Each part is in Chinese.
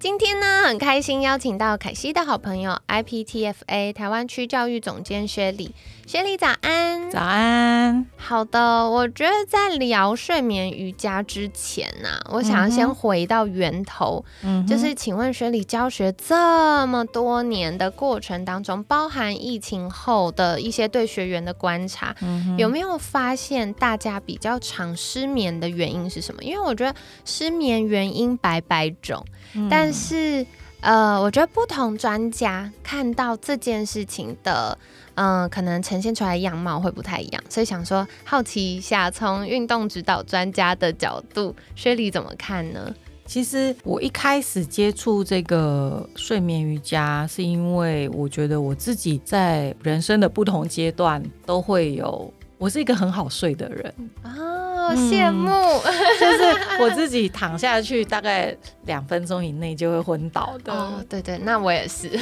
今天呢，很开心邀请到凯西的好朋友 IPTFA 台湾区教育总监薛礼。薛礼早安，早安。好的，我觉得在聊睡眠瑜伽之前呢，我想要先回到源头，嗯，就是请问薛礼教学这么多年的过程当中，包含疫情后的一些对学员的观察，有没有发现大家比较常失眠的原因是什么？因为我觉得失眠原因百百种，但是呃，我觉得不同专家看到这件事情的。嗯，可能呈现出来样貌会不太一样，所以想说好奇一下，从运动指导专家的角度，薛丽怎么看呢？其实我一开始接触这个睡眠瑜伽，是因为我觉得我自己在人生的不同阶段都会有，我是一个很好睡的人啊，羡慕，就是我自己躺下去大概两分钟以内就会昏倒的。哦，对对，那我也是。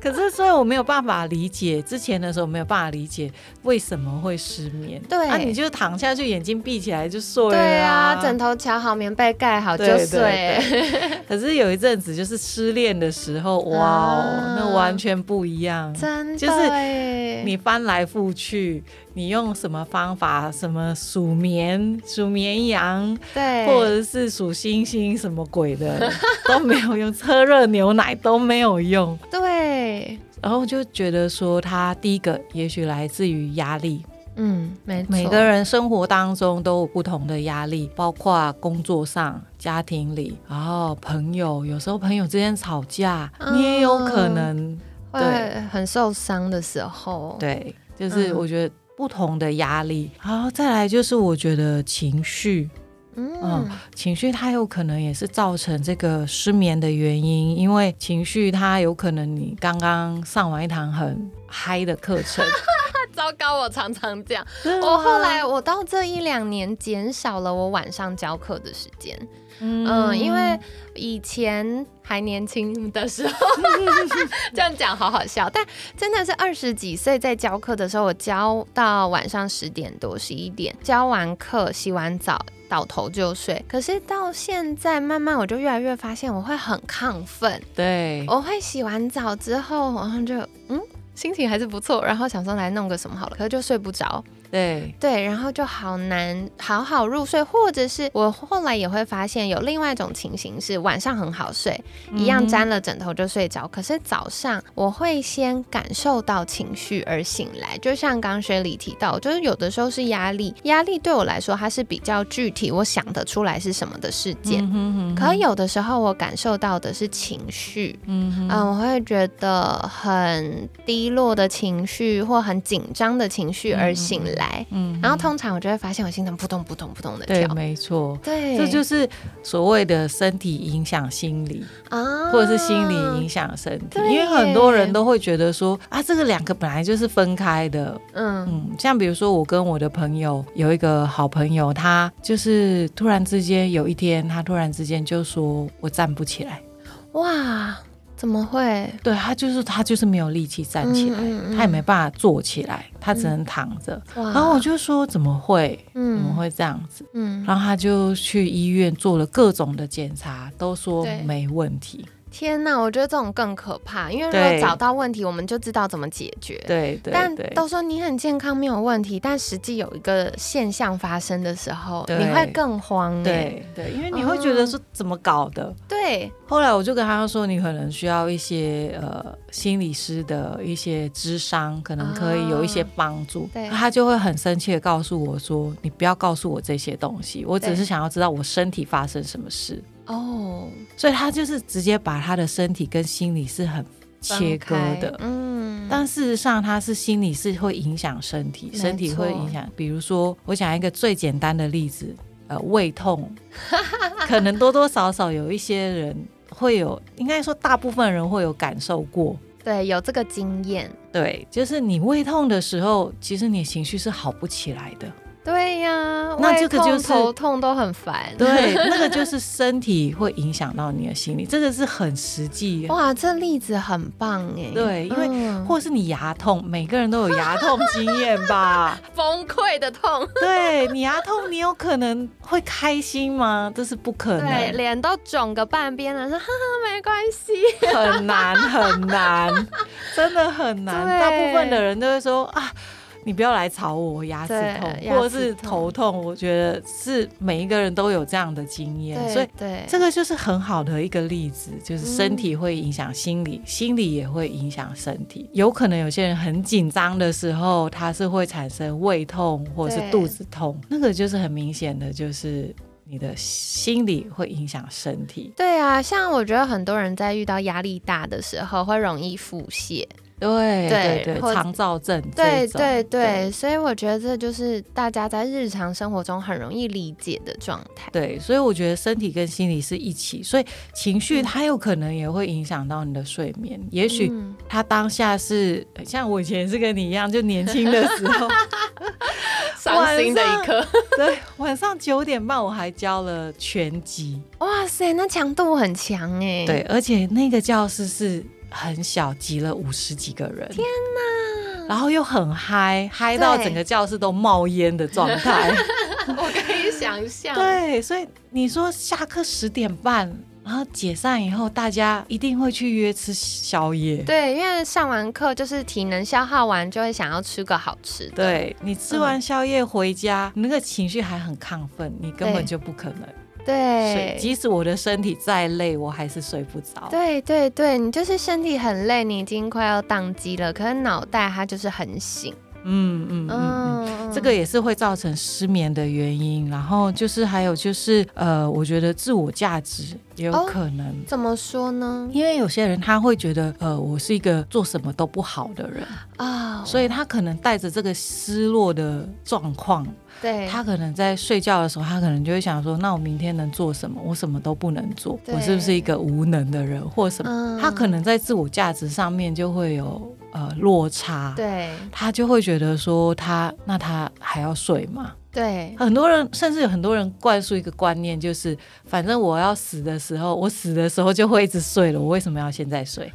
可是，所以我没有办法理解之前的时候没有办法理解为什么会失眠。对，啊，你就躺下去，眼睛闭起来就睡了。对啊，枕头调好，棉被盖好就睡。可是有一阵子就是失恋的时候，哇哦，那完全不一样。真的，就是你翻来覆去，你用什么方法，什么数绵、数绵羊，对，或者是数星星，什么鬼的 都没有用，喝热牛奶都没有用。对。然后就觉得说，他第一个也许来自于压力，嗯，没每个人生活当中都有不同的压力，包括工作上、家庭里，然后朋友，有时候朋友之间吵架，你也有可能。对。很受伤的时候，对，就是我觉得不同的压力，然后再来就是我觉得情绪。嗯，情绪它有可能也是造成这个失眠的原因，因为情绪它有可能你刚刚上完一堂很嗨的课程，糟糕，我常常这样。我后来我到这一两年减少了我晚上教课的时间，嗯，因为以前还年轻的时候，这样讲好好笑，但真的是二十几岁在教课的时候，我教到晚上十点多十一点，教完课洗完澡。倒头就睡，可是到现在慢慢我就越来越发现我会很亢奋，对，我会洗完澡之后，然后就嗯心情还是不错，然后想说来弄个什么好了，可是就睡不着。对。对，然后就好难好好入睡，或者是我后来也会发现有另外一种情形是晚上很好睡，一样沾了枕头就睡着，可是早上我会先感受到情绪而醒来，就像刚学里提到，就是有的时候是压力，压力对我来说它是比较具体，我想得出来是什么的事件，可有的时候我感受到的是情绪，嗯嗯，我会觉得很低落的情绪或很紧张的情绪而醒来。嗯，然后通常我就会发现我心脏扑通扑通扑通的跳，对，没错，对，这就是所谓的身体影响心理啊，或者是心理影响身体，因为很多人都会觉得说啊，这个两个本来就是分开的，嗯。嗯，像比如说我跟我的朋友有一个好朋友，他就是突然之间有一天，他突然之间就说我站不起来，哇。怎么会？对他就是他就是没有力气站起来，他也没办法坐起来，他只能躺着。然后我就说怎么会？怎么会这样子？嗯，然后他就去医院做了各种的检查，都说没问题。天呐，我觉得这种更可怕，因为如果找到问题，我们就知道怎么解决。对对。但都说你很健康，没有问题，但实际有一个现象发生的时候，你会更慌。对对，因为你会觉得说怎么搞的？对。后来我就跟他说，你可能需要一些呃心理师的一些智商，可能可以有一些帮助。对。他就会很生气的告诉我说：“你不要告诉我这些东西，我只是想要知道我身体发生什么事。”哦，所以他就是直接把他的身体跟心理是很切割的，嗯，但事实上，他是心理是会影响身体，身体会影响。比如说，我讲一个最简单的例子，呃，胃痛，可能多多少少有一些人会有，应该说大部分人会有感受过，对，有这个经验。对，就是你胃痛的时候，其实你情绪是好不起来的。对呀，那这个就是头痛都很烦。对，那个就是身体会影响到你的心理，这个是很实际。哇，这例子很棒哎。对，因为或是你牙痛，每个人都有牙痛经验吧？崩溃的痛。对你牙痛，你有可能会开心吗？这是不可能。对，脸都肿个半边了，说哈哈没关系。很难很难，真的很难。大部分的人都会说啊。你不要来吵我，牙齿痛或者是头痛，我觉得是每一个人都有这样的经验，所以这个就是很好的一个例子，就是身体会影响心理，心理也会影响身体。有可能有些人很紧张的时候，他是会产生胃痛或者是肚子痛，那个就是很明显的，就是你的心理会影响身体。对啊，像我觉得很多人在遇到压力大的时候，会容易腹泻。对对对，肠燥症。对对对，所以我觉得这就是大家在日常生活中很容易理解的状态。对，所以我觉得身体跟心理是一起，所以情绪它有可能也会影响到你的睡眠。也许他当下是像我以前是跟你一样，就年轻的时候，伤心的一刻。对，晚上九点半我还教了拳击。哇塞，那强度很强哎。对，而且那个教室是。很小，挤了五十几个人，天哪！然后又很嗨，嗨到整个教室都冒烟的状态，我可以想象。对，所以你说下课十点半，然后解散以后，大家一定会去约吃宵夜。对，因为上完课就是体能消耗完，就会想要吃个好吃的。对你吃完宵夜回家，你那个情绪还很亢奋，你根本就不可能。对，即使我的身体再累，我还是睡不着。对对对，你就是身体很累，你已经快要宕机了，可是脑袋它就是很醒。嗯嗯嗯，这个也是会造成失眠的原因。然后就是还有就是，呃，我觉得自我价值也有可能。怎么说呢？因为有些人他会觉得，呃，我是一个做什么都不好的人啊，所以他可能带着这个失落的状况。对，他可能在睡觉的时候，他可能就会想说，那我明天能做什么？我什么都不能做，我是不是一个无能的人，或什么？他可能在自我价值上面就会有。呃，落差，对，他就会觉得说他那他还要睡吗？对，很多人甚至有很多人灌输一个观念，就是反正我要死的时候，我死的时候就会一直睡了，我为什么要现在睡？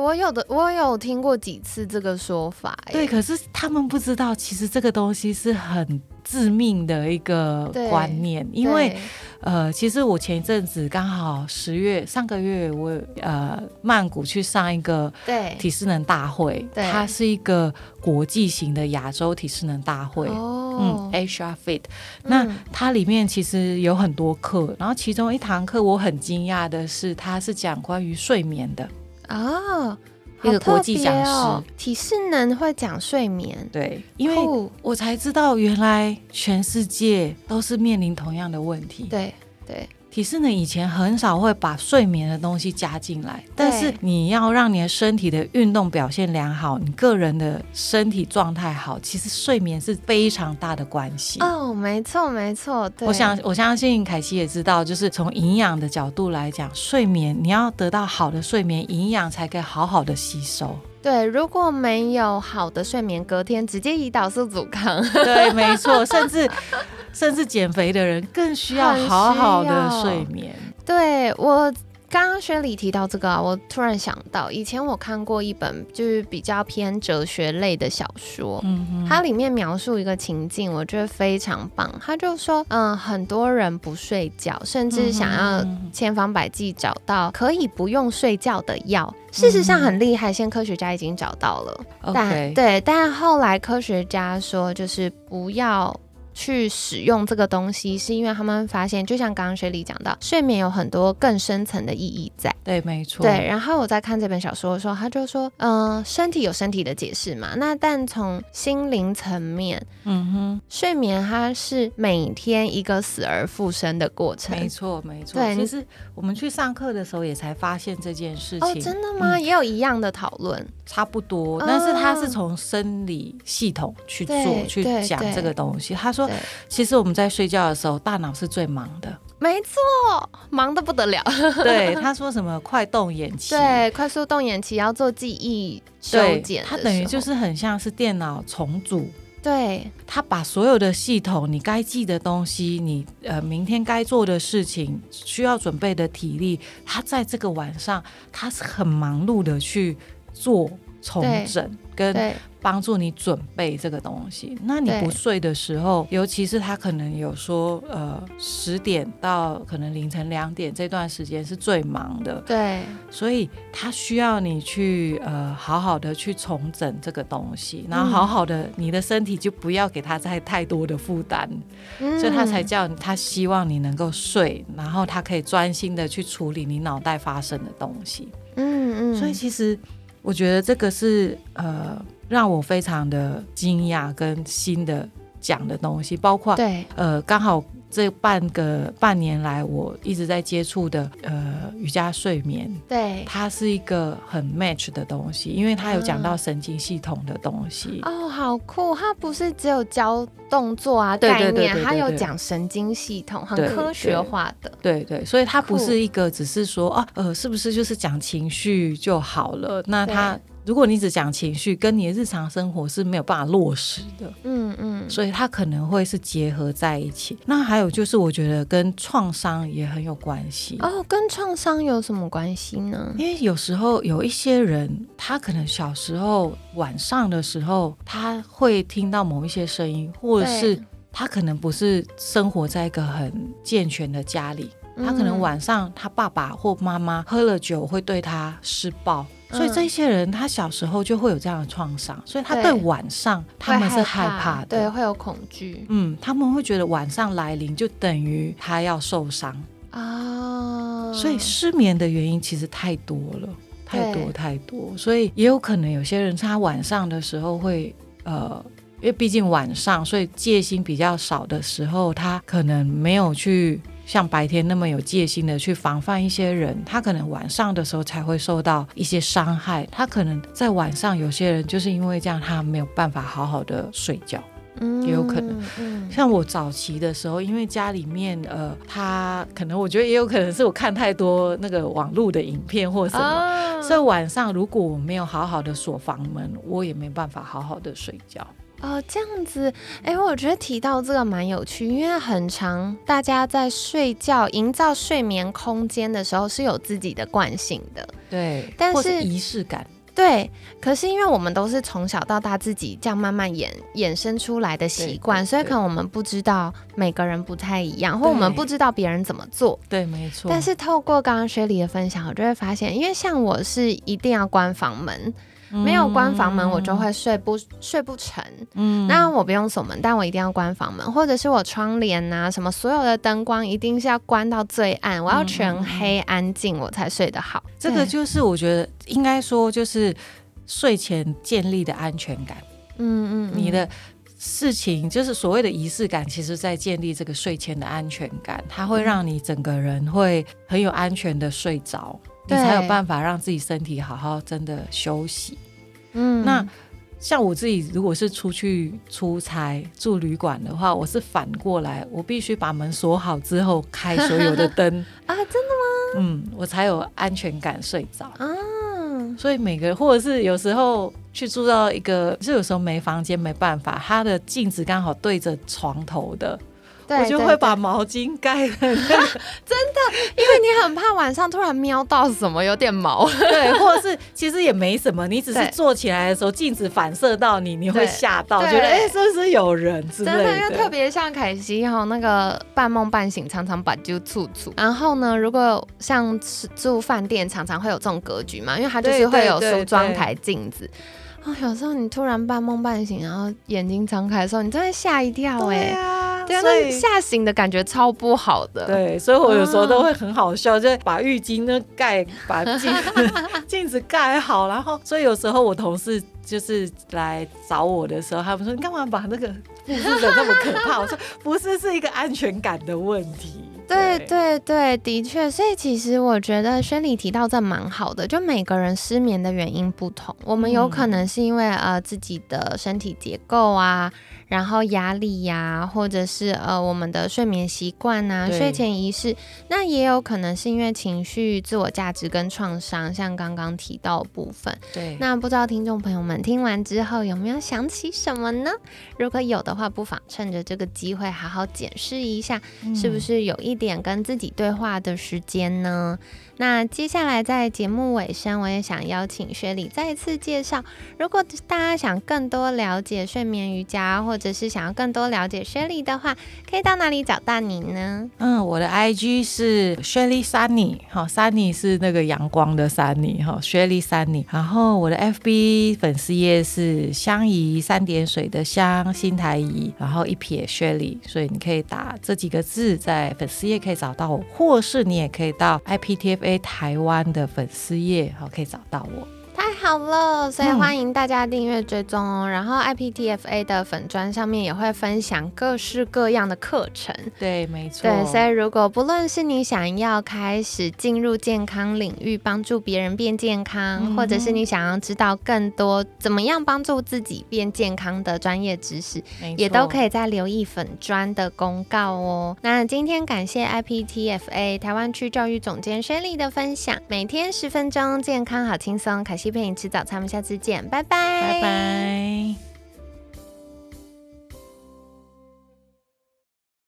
我有的我有听过几次这个说法，对，可是他们不知道，其实这个东西是很致命的一个观念，因为。呃，其实我前一阵子刚好十月上个月，我呃曼谷去上一个体适能大会，它是一个国际型的亚洲体适能大会，嗯，Asia Fit。那它里面其实有很多课，然后其中一堂课我很惊讶的是，它是讲关于睡眠的啊。一个国际讲师，体适能会讲睡眠，对，因为我才知道原来全世界都是面临同样的问题，对对。体适能以前很少会把睡眠的东西加进来，但是你要让你的身体的运动表现良好，你个人的身体状态好，其实睡眠是非常大的关系。哦，没错没错，我想我相信凯西也知道，就是从营养的角度来讲，睡眠你要得到好的睡眠，营养才可以好好的吸收。对，如果没有好的睡眠，隔天直接胰岛素阻抗。对，没错，甚至甚至减肥的人更需要好好的睡眠。对我。刚刚薛礼提到这个啊，我突然想到，以前我看过一本就是比较偏哲学类的小说，嗯，它里面描述一个情境，我觉得非常棒。他就说，嗯，很多人不睡觉，甚至想要千方百计找到可以不用睡觉的药。事实上很厉害，现科学家已经找到了。但对，但后来科学家说，就是不要去使用这个东西，是因为他们发现，就像刚刚雪莉讲到，睡眠有很多更深层的意义在。对，没错。对，然后我在看这本小说的时候，他就说，嗯，身体有身体的解释嘛，那但从心灵层面，嗯哼，睡眠它是每天一个死而复生的过程。没错，没错。对，其实我们去上课的时候也才发现这件事情。哦，真的吗？也有一样的讨论。差不多，但是他是从生理系统去做去讲这个东西。他说，其实我们在睡觉的时候，大脑是最忙的。没错，忙得不得了。对，他说什么快动眼期？对，快速动眼期要做记忆修剪。它等于就是很像是电脑重组。对，他把所有的系统，你该记的东西，你呃明天该做的事情，需要准备的体力，他在这个晚上，他是很忙碌的去。做重整跟帮助你准备这个东西。那你不睡的时候，尤其是他可能有说，呃，十点到可能凌晨两点这段时间是最忙的。对，所以他需要你去呃好好的去重整这个东西，然后好好的你的身体就不要给他再太多的负担，所以他才叫他希望你能够睡，然后他可以专心的去处理你脑袋发生的东西。嗯嗯，所以其实。我觉得这个是呃让我非常的惊讶跟新的讲的东西，包括对呃刚好。这半个半年来，我一直在接触的呃瑜伽睡眠，对，它是一个很 match 的东西，因为它有讲到神经系统的东西。哦，好酷！它不是只有教动作啊概念，它有讲神经系统，很科学化的。对对，所以它不是一个只是说啊呃，是不是就是讲情绪就好了？那它。如果你只讲情绪，跟你的日常生活是没有办法落实的。嗯嗯，所以它可能会是结合在一起。那还有就是，我觉得跟创伤也很有关系。哦，跟创伤有什么关系呢？因为有时候有一些人，他可能小时候晚上的时候，他会听到某一些声音，或者是他可能不是生活在一个很健全的家里，他可能晚上他爸爸或妈妈喝了酒会对他施暴。所以这些人他小时候就会有这样的创伤，所以他对晚上他们是害怕的，对，会有恐惧。嗯，他们会觉得晚上来临就等于他要受伤啊。所以失眠的原因其实太多了，太多太多。所以也有可能有些人他晚上的时候会呃，因为毕竟晚上，所以戒心比较少的时候，他可能没有去。像白天那么有戒心的去防范一些人，他可能晚上的时候才会受到一些伤害。他可能在晚上，有些人就是因为这样，他没有办法好好的睡觉，也有可能。像我早期的时候，因为家里面呃，他可能我觉得也有可能是我看太多那个网络的影片或什么，所以晚上如果我没有好好的锁房门，我也没办法好好的睡觉。哦，这样子，哎，我觉得提到这个蛮有趣，因为很长，大家在睡觉、营造睡眠空间的时候是有自己的惯性的，对，但是仪式感，对，可是因为我们都是从小到大自己这样慢慢衍衍生出来的习惯，所以可能我们不知道每个人不太一样，或我们不知道别人怎么做，对，没错。但是透过刚刚雪莉的分享，我就会发现，因为像我是一定要关房门。没有关房门，我就会睡不睡不成。嗯，那我不用锁门，但我一定要关房门，或者是我窗帘呐，什么所有的灯光一定是要关到最暗，我要全黑安静，我才睡得好。这个就是我觉得应该说，就是睡前建立的安全感。嗯嗯，你的事情就是所谓的仪式感，其实在建立这个睡前的安全感，它会让你整个人会很有安全的睡着。你才有办法让自己身体好好真的休息。嗯，那像我自己，如果是出去出差住旅馆的话，我是反过来，我必须把门锁好之后 开所有的灯啊，真的吗？嗯，我才有安全感睡着啊。所以每个或者是有时候去住到一个，就有时候没房间没办法，他的镜子刚好对着床头的。我就会把毛巾盖在 真的，因为你很怕晚上突然瞄到什么有点毛，对，或者是 其实也没什么，你只是坐起来的时候镜子反射到你，你会吓到，觉得哎是不是有人？之类的。真的，因为特别像凯西哈那个半梦半醒，常常把就处处。然后呢，如果像住饭店，常常会有这种格局嘛，因为它就是会有梳妆台镜子。啊，有时候你突然半梦半醒，然后眼睛张开的时候，你真的吓一跳哎。所以吓醒的感觉超不好的。对，所以我有时候都会很好笑，就把浴巾呢盖，把 镜镜子盖好，然后所以有时候我同事就是来找我的时候，他们说你干嘛把那个布置的那么可怕？我说 不是，是一个安全感的问题。对对对，的确，所以其实我觉得轩里提到这蛮好的，就每个人失眠的原因不同，我们有可能是因为呃自己的身体结构啊。然后压力呀，或者是呃我们的睡眠习惯呐，睡前仪式，那也有可能是因为情绪、自我价值跟创伤，像刚刚提到部分。对，那不知道听众朋友们听完之后有没有想起什么呢？如果有的话，不妨趁着这个机会好好检视一下，是不是有一点跟自己对话的时间呢？那接下来在节目尾声，我也想邀请雪里再次介绍。如果大家想更多了解睡眠瑜伽，或者是想要更多了解雪里的话，可以到哪里找到你呢？嗯，我的 IG 是雪莉 Sunny，好，Sunny 是那个阳光的 Sunny，哈，雪莉 Sunny。然后我的 FB 粉丝页是香怡三点水的香新台怡，然后一撇雪莉，所以你可以打这几个字在粉丝页可以找到我，或是你也可以到 IPTF。台湾的粉丝页，好，可以找到我。太好了，所以欢迎大家订阅追踪哦。然后 IPTFA 的粉砖上面也会分享各式各样的课程。对，没错。对，所以如果不论是你想要开始进入健康领域，帮助别人变健康，或者是你想要知道更多怎么样帮助自己变健康的专业知识，也都可以在留意粉砖的公告哦。那今天感谢 IPTFA 台湾区教育总监轩丽的分享，每天十分钟，健康好轻松，可惜。陪你吃早餐，我们下次见，拜拜，拜拜。